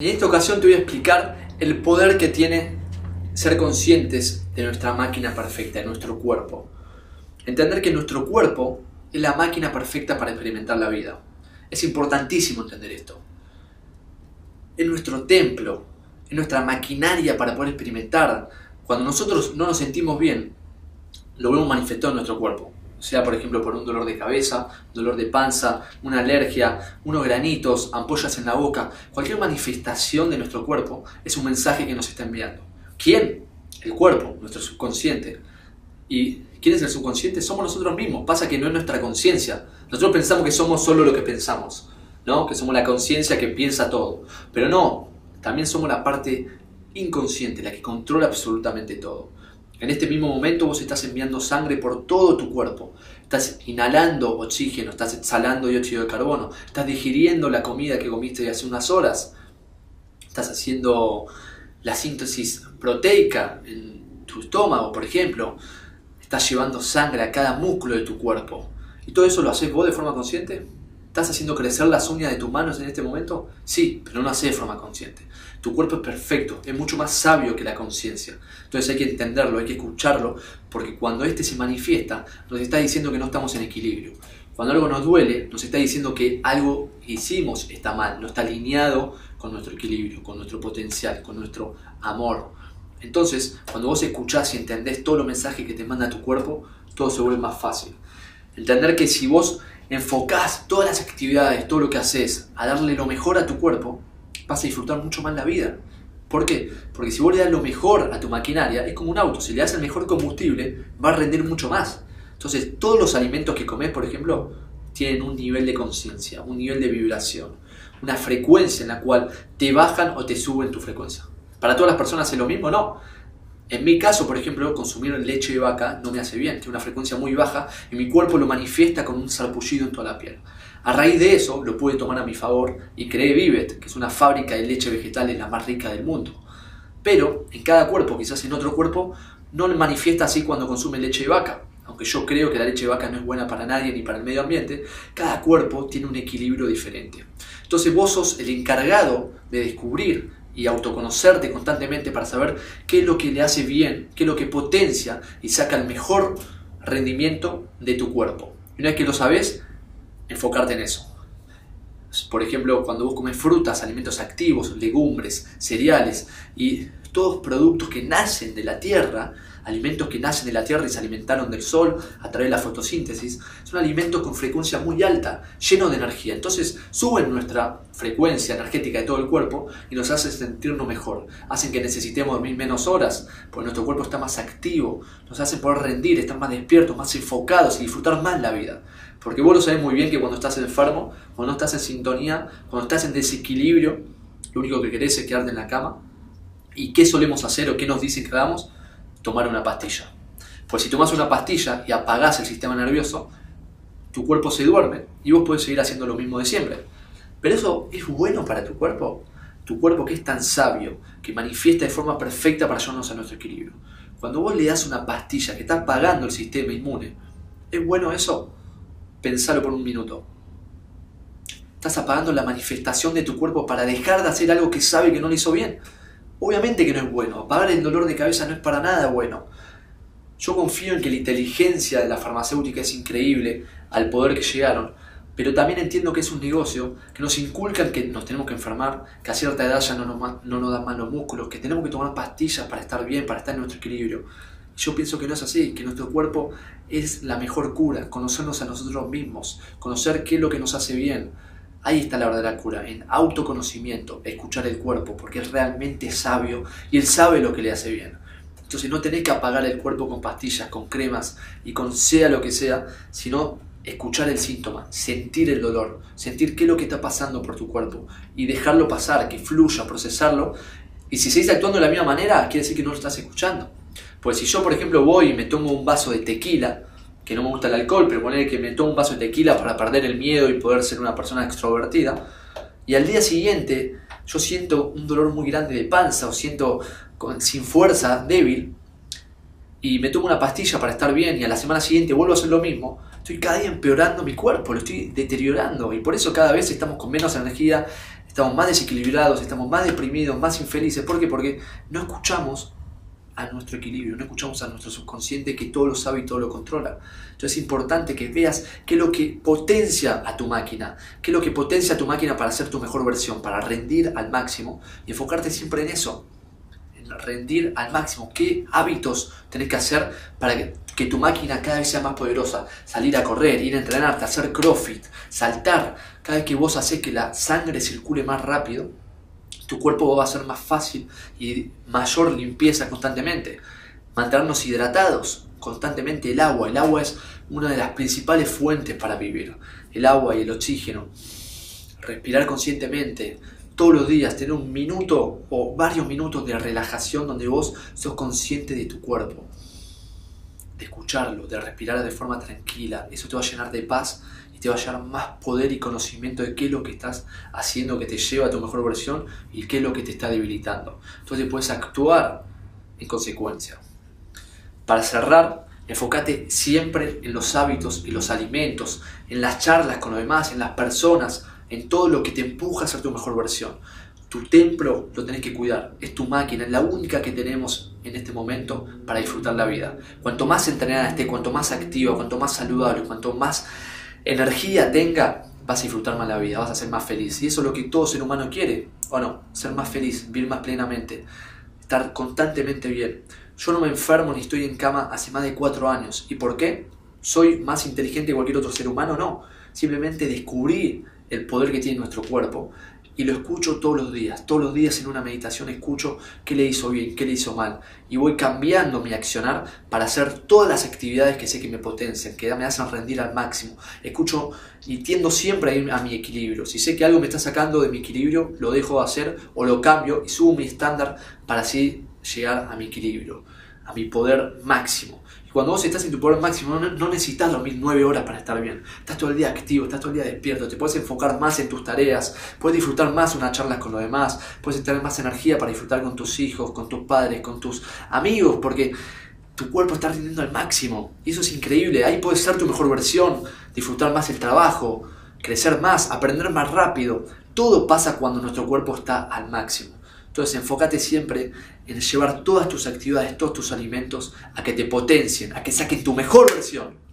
En esta ocasión te voy a explicar el poder que tiene ser conscientes de nuestra máquina perfecta, de nuestro cuerpo. Entender que nuestro cuerpo es la máquina perfecta para experimentar la vida. Es importantísimo entender esto. Es nuestro templo, es nuestra maquinaria para poder experimentar. Cuando nosotros no nos sentimos bien, lo vemos manifestado en nuestro cuerpo sea por ejemplo por un dolor de cabeza, dolor de panza, una alergia, unos granitos, ampollas en la boca, cualquier manifestación de nuestro cuerpo es un mensaje que nos está enviando. ¿Quién? El cuerpo, nuestro subconsciente. ¿Y quién es el subconsciente? Somos nosotros mismos. Pasa que no es nuestra conciencia. Nosotros pensamos que somos solo lo que pensamos, ¿no? Que somos la conciencia que piensa todo. Pero no, también somos la parte inconsciente, la que controla absolutamente todo. En este mismo momento vos estás enviando sangre por todo tu cuerpo. Estás inhalando oxígeno, estás exhalando dióxido de carbono, estás digiriendo la comida que comiste hace unas horas. Estás haciendo la síntesis proteica en tu estómago, por ejemplo. Estás llevando sangre a cada músculo de tu cuerpo. ¿Y todo eso lo haces vos de forma consciente? ¿Estás haciendo crecer las uñas de tus manos en este momento? Sí, pero no lo haces de forma consciente. Tu cuerpo es perfecto, es mucho más sabio que la conciencia. Entonces hay que entenderlo, hay que escucharlo, porque cuando éste se manifiesta, nos está diciendo que no estamos en equilibrio. Cuando algo nos duele, nos está diciendo que algo hicimos está mal, no está alineado con nuestro equilibrio, con nuestro potencial, con nuestro amor. Entonces, cuando vos escuchás y entendés todos los mensajes que te manda tu cuerpo, todo se vuelve más fácil. Entender que si vos enfocás todas las actividades, todo lo que haces, a darle lo mejor a tu cuerpo, vas a disfrutar mucho más la vida. ¿Por qué? Porque si vos le das lo mejor a tu maquinaria, es como un auto, si le das el mejor combustible, va a rendir mucho más. Entonces, todos los alimentos que comes, por ejemplo, tienen un nivel de conciencia, un nivel de vibración, una frecuencia en la cual te bajan o te suben tu frecuencia. ¿Para todas las personas es lo mismo? No. En mi caso, por ejemplo, consumir leche de vaca no me hace bien, tiene una frecuencia muy baja y mi cuerpo lo manifiesta con un sarpullido en toda la piel. A raíz de eso lo pude tomar a mi favor y creé Vivet, que es una fábrica de leche vegetal la más rica del mundo. Pero en cada cuerpo, quizás en otro cuerpo, no lo manifiesta así cuando consume leche de vaca. Aunque yo creo que la leche de vaca no es buena para nadie ni para el medio ambiente, cada cuerpo tiene un equilibrio diferente. Entonces vos sos el encargado de descubrir y autoconocerte constantemente para saber qué es lo que le hace bien, qué es lo que potencia y saca el mejor rendimiento de tu cuerpo. Y una vez que lo sabes, enfocarte en eso. Por ejemplo, cuando vos comes frutas, alimentos activos, legumbres, cereales y todos productos que nacen de la tierra, alimentos que nacen de la tierra y se alimentaron del sol a través de la fotosíntesis, son alimentos con frecuencia muy alta, llenos de energía. Entonces suben nuestra frecuencia energética de todo el cuerpo y nos hacen sentirnos mejor. Hacen que necesitemos dormir menos horas, porque nuestro cuerpo está más activo, nos hacen poder rendir, estar más despiertos, más enfocados y disfrutar más la vida. Porque vos lo sabés muy bien que cuando estás enfermo, cuando estás en sintonía, cuando estás en desequilibrio, lo único que querés es quedarte en la cama. ¿Y qué solemos hacer o qué nos dicen que hagamos? Tomar una pastilla. Pues si tomas una pastilla y apagás el sistema nervioso, tu cuerpo se duerme y vos puedes seguir haciendo lo mismo de siempre. Pero eso es bueno para tu cuerpo. Tu cuerpo que es tan sabio, que manifiesta de forma perfecta para llevarnos a nuestro equilibrio. Cuando vos le das una pastilla que está apagando el sistema inmune, ¿es bueno eso? Pensalo por un minuto. Estás apagando la manifestación de tu cuerpo para dejar de hacer algo que sabe que no le hizo bien. Obviamente que no es bueno. Apagar el dolor de cabeza no es para nada bueno. Yo confío en que la inteligencia de la farmacéutica es increíble al poder que llegaron, pero también entiendo que es un negocio que nos inculcan que nos tenemos que enfermar, que a cierta edad ya no nos, no dan más los músculos, que tenemos que tomar pastillas para estar bien, para estar en nuestro equilibrio. Yo pienso que no es así, que nuestro cuerpo es la mejor cura, conocernos a nosotros mismos, conocer qué es lo que nos hace bien. Ahí está la verdadera cura, en autoconocimiento, escuchar el cuerpo, porque es realmente sabio y él sabe lo que le hace bien. Entonces no tenés que apagar el cuerpo con pastillas, con cremas y con sea lo que sea, sino escuchar el síntoma, sentir el dolor, sentir qué es lo que está pasando por tu cuerpo y dejarlo pasar, que fluya, procesarlo. Y si seguís actuando de la misma manera, quiere decir que no lo estás escuchando. Pues si yo, por ejemplo, voy y me tomo un vaso de tequila, que no me gusta el alcohol, pero poner que me tomo un vaso de tequila para perder el miedo y poder ser una persona extrovertida, y al día siguiente yo siento un dolor muy grande de panza o siento sin fuerza, débil, y me tomo una pastilla para estar bien y a la semana siguiente vuelvo a hacer lo mismo, estoy cada día empeorando mi cuerpo, lo estoy deteriorando y por eso cada vez estamos con menos energía, estamos más desequilibrados, estamos más deprimidos, más infelices. ¿Por qué? Porque no escuchamos a nuestro equilibrio, no escuchamos a nuestro subconsciente que todo lo sabe y todo lo controla. Entonces es importante que veas qué es lo que potencia a tu máquina, qué es lo que potencia a tu máquina para hacer tu mejor versión, para rendir al máximo y enfocarte siempre en eso, en rendir al máximo. ¿Qué hábitos tenés que hacer para que, que tu máquina cada vez sea más poderosa? Salir a correr, ir a entrenarte, hacer crossfit, saltar. Cada vez que vos haces que la sangre circule más rápido, tu cuerpo va a ser más fácil y mayor limpieza constantemente. Mantenernos hidratados constantemente. El agua, el agua es una de las principales fuentes para vivir. El agua y el oxígeno. Respirar conscientemente todos los días, tener un minuto o varios minutos de relajación donde vos sos consciente de tu cuerpo, de escucharlo, de respirar de forma tranquila. Eso te va a llenar de paz te va a llevar más poder y conocimiento de qué es lo que estás haciendo que te lleva a tu mejor versión y qué es lo que te está debilitando. Entonces puedes actuar en consecuencia. Para cerrar, enfócate siempre en los hábitos y los alimentos, en las charlas con los demás, en las personas, en todo lo que te empuja a ser tu mejor versión. Tu templo lo tenés que cuidar, es tu máquina, es la única que tenemos en este momento para disfrutar la vida. Cuanto más entrenada esté, cuanto más activa, cuanto más saludable, cuanto más energía tenga, vas a disfrutar más la vida, vas a ser más feliz. Y eso es lo que todo ser humano quiere, ¿o no? Ser más feliz, vivir más plenamente, estar constantemente bien. Yo no me enfermo ni estoy en cama hace más de cuatro años. ¿Y por qué? ¿Soy más inteligente que cualquier otro ser humano? No. Simplemente descubrí el poder que tiene nuestro cuerpo y lo escucho todos los días. Todos los días en una meditación escucho qué le hizo bien, qué le hizo mal. Y voy cambiando mi accionar para hacer todas las actividades que sé que me potencian, que me hacen rendir al máximo. Escucho y tiendo siempre a ir a mi equilibrio. Si sé que algo me está sacando de mi equilibrio, lo dejo de hacer o lo cambio y subo mi estándar para así llegar a mi equilibrio, a mi poder máximo. Y cuando vos estás en tu poder máximo, no, necesitas dormir nueve horas para estar bien. Estás todo el día activo, estás todo el día despierto, te puedes enfocar más en tus tareas, puedes disfrutar más unas charlas con los demás, puedes tener más energía para disfrutar con tus hijos, con tus padres, con tus amigos, porque tu cuerpo está rindiendo al máximo. Y eso es increíble. Ahí puedes ser tu mejor versión, disfrutar más el trabajo, crecer más, aprender más rápido. Todo pasa cuando nuestro cuerpo está al máximo. Entonces enfócate siempre en llevar todas tus actividades, todos tus alimentos a que te potencien, a que saquen tu mejor versión.